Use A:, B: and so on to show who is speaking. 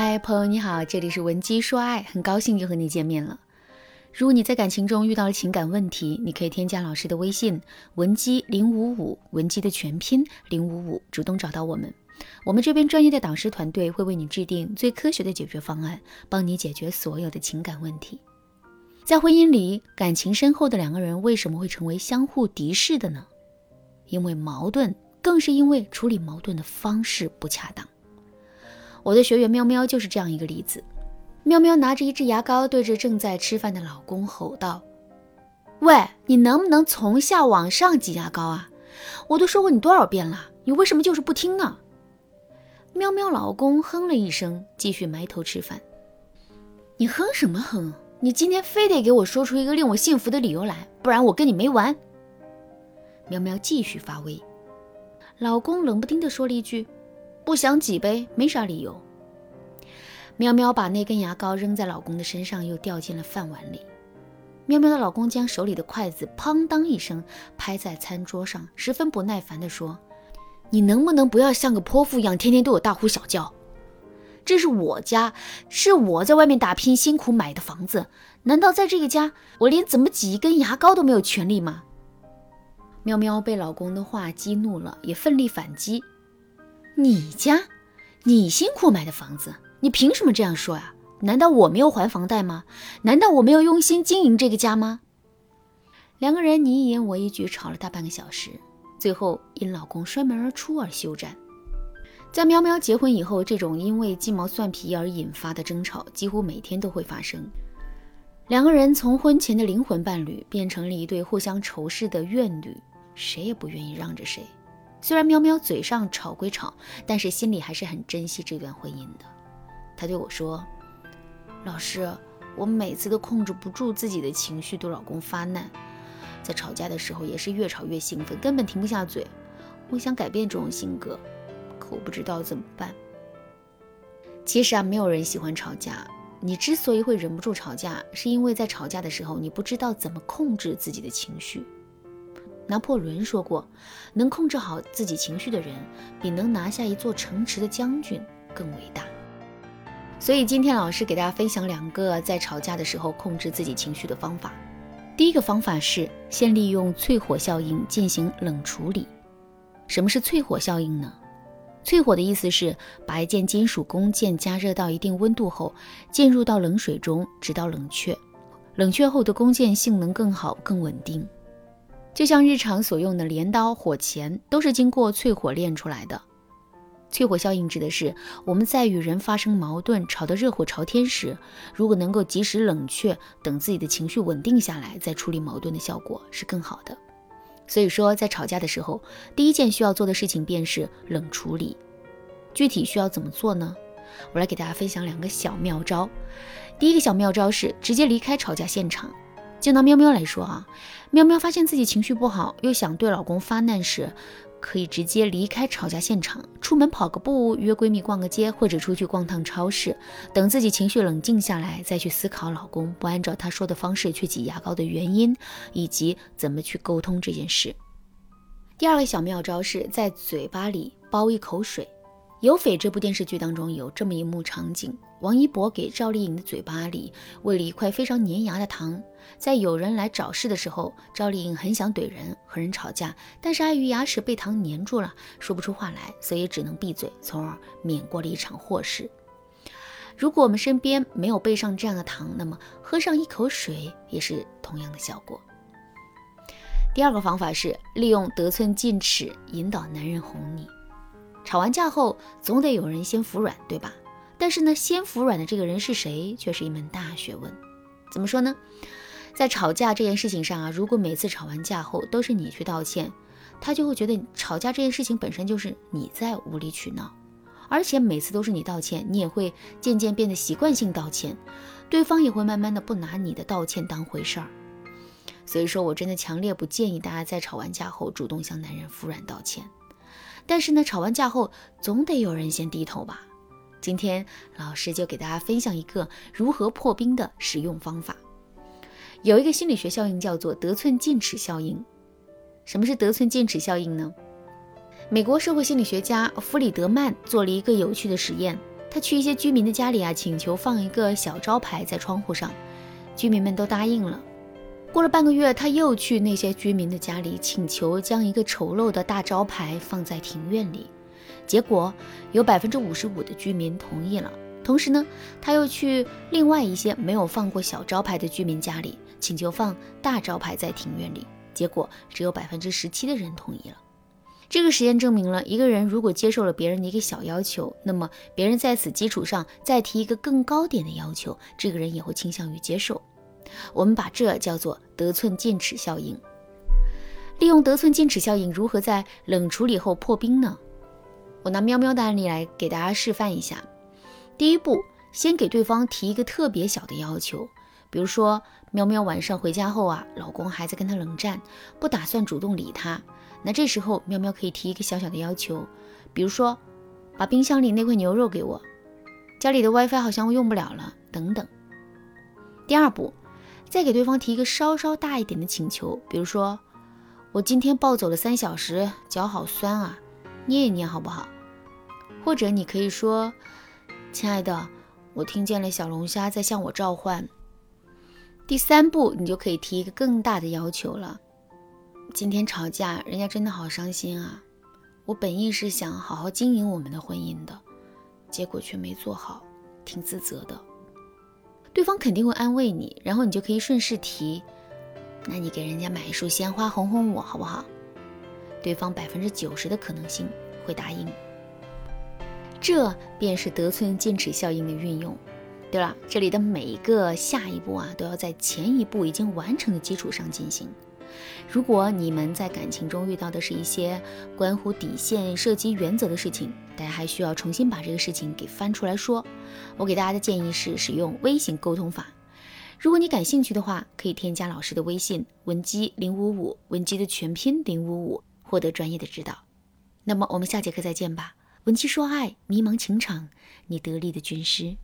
A: 嗨，朋友你好，这里是文姬说爱，很高兴又和你见面了。如果你在感情中遇到了情感问题，你可以添加老师的微信文姬零五五，文姬的全拼零五五，主动找到我们，我们这边专业的导师团队会为你制定最科学的解决方案，帮你解决所有的情感问题。在婚姻里，感情深厚的两个人为什么会成为相互敌视的呢？因为矛盾，更是因为处理矛盾的方式不恰当。我的学员喵喵就是这样一个例子。喵喵拿着一支牙膏，对着正在吃饭的老公吼道：“喂，你能不能从下往上挤牙膏啊？我都说过你多少遍了，你为什么就是不听呢？”喵喵老公哼了一声，继续埋头吃饭。你哼什么哼？你今天非得给我说出一个令我信服的理由来，不然我跟你没完。喵喵继续发威。老公冷不丁地说了一句：“不想挤呗，没啥理由。”喵喵把那根牙膏扔在老公的身上，又掉进了饭碗里。喵喵的老公将手里的筷子砰当一声拍在餐桌上，十分不耐烦地说：“你能不能不要像个泼妇一样，天天对我大呼小叫？这是我家，是我在外面打拼辛苦买的房子，难道在这个家，我连怎么挤一根牙膏都没有权利吗？”喵喵被老公的话激怒了，也奋力反击：“你家，你辛苦买的房子。”你凭什么这样说呀？难道我没有还房贷吗？难道我没有用心经营这个家吗？两个人你一言我一句吵了大半个小时，最后因老公摔门而出而休战。在喵喵结婚以后，这种因为鸡毛蒜皮而引发的争吵几乎每天都会发生。两个人从婚前的灵魂伴侣变成了一对互相仇视的怨侣，谁也不愿意让着谁。虽然喵喵嘴上吵归吵，但是心里还是很珍惜这段婚姻的。他对我说：“老师，我每次都控制不住自己的情绪，对老公发难，在吵架的时候也是越吵越兴奋，根本停不下嘴。我想改变这种性格，可我不知道怎么办。其实啊，没有人喜欢吵架。你之所以会忍不住吵架，是因为在吵架的时候，你不知道怎么控制自己的情绪。拿破仑说过，能控制好自己情绪的人，比能拿下一座城池的将军更伟大。”所以今天老师给大家分享两个在吵架的时候控制自己情绪的方法。第一个方法是先利用淬火效应进行冷处理。什么是淬火效应呢？淬火的意思是把一件金属工件加热到一定温度后，进入到冷水中，直到冷却。冷却后的工件性能更好、更稳定。就像日常所用的镰刀、火钳，都是经过淬火炼出来的。淬火效应指的是我们在与人发生矛盾、吵得热火朝天时，如果能够及时冷却，等自己的情绪稳定下来再处理矛盾的效果是更好的。所以说，在吵架的时候，第一件需要做的事情便是冷处理。具体需要怎么做呢？我来给大家分享两个小妙招。第一个小妙招是直接离开吵架现场。就拿喵喵来说啊，喵喵发现自己情绪不好，又想对老公发难时。可以直接离开吵架现场，出门跑个步，约闺蜜逛个街，或者出去逛趟超市，等自己情绪冷静下来，再去思考老公不按照他说的方式去挤牙膏的原因，以及怎么去沟通这件事。第二个小妙招是在嘴巴里包一口水。《有匪》这部电视剧当中有这么一幕场景：王一博给赵丽颖的嘴巴里喂了一块非常粘牙的糖。在有人来找事的时候，赵丽颖很想怼人和人吵架，但是碍于牙齿被糖粘住了，说不出话来，所以只能闭嘴，从而免过了一场祸事。如果我们身边没有备上这样的糖，那么喝上一口水也是同样的效果。第二个方法是利用得寸进尺引导男人哄你。吵完架后，总得有人先服软，对吧？但是呢，先服软的这个人是谁，却是一门大学问。怎么说呢？在吵架这件事情上啊，如果每次吵完架后都是你去道歉，他就会觉得吵架这件事情本身就是你在无理取闹。而且每次都是你道歉，你也会渐渐变得习惯性道歉，对方也会慢慢的不拿你的道歉当回事儿。所以说我真的强烈不建议大家在吵完架后主动向男人服软道歉。但是呢，吵完架后总得有人先低头吧。今天老师就给大家分享一个如何破冰的使用方法。有一个心理学效应叫做得寸进尺效应。什么是得寸进尺效应呢？美国社会心理学家弗里德曼做了一个有趣的实验，他去一些居民的家里啊，请求放一个小招牌在窗户上，居民们都答应了。过了半个月，他又去那些居民的家里，请求将一个丑陋的大招牌放在庭院里，结果有百分之五十五的居民同意了。同时呢，他又去另外一些没有放过小招牌的居民家里，请求放大招牌在庭院里，结果只有百分之十七的人同意了。这个实验证明了，一个人如果接受了别人的一个小要求，那么别人在此基础上再提一个更高点的要求，这个人也会倾向于接受。我们把这叫做得寸进尺效应。利用得寸进尺效应，如何在冷处理后破冰呢？我拿喵喵的案例来给大家示范一下。第一步，先给对方提一个特别小的要求，比如说，喵喵晚上回家后啊，老公还在跟他冷战，不打算主动理他。那这时候，喵喵可以提一个小小的要求，比如说，把冰箱里那块牛肉给我，家里的 WiFi 好像用不了了，等等。第二步。再给对方提一个稍稍大一点的请求，比如说，我今天暴走了三小时，脚好酸啊，捏一捏好不好？或者你可以说，亲爱的，我听见了小龙虾在向我召唤。第三步，你就可以提一个更大的要求了。今天吵架，人家真的好伤心啊！我本意是想好好经营我们的婚姻的，结果却没做好，挺自责的。对方肯定会安慰你，然后你就可以顺势提，那你给人家买一束鲜花哄哄我好不好？对方百分之九十的可能性会答应。这便是得寸进尺效应的运用。对了，这里的每一个下一步啊，都要在前一步已经完成的基础上进行。如果你们在感情中遇到的是一些关乎底线、涉及原则的事情，大家还需要重新把这个事情给翻出来说。我给大家的建议是使用微型沟通法。如果你感兴趣的话，可以添加老师的微信文姬零五五，文姬的全拼零五五，获得专业的指导。那么我们下节课再见吧。文姬说爱，迷茫情场，你得力的军师。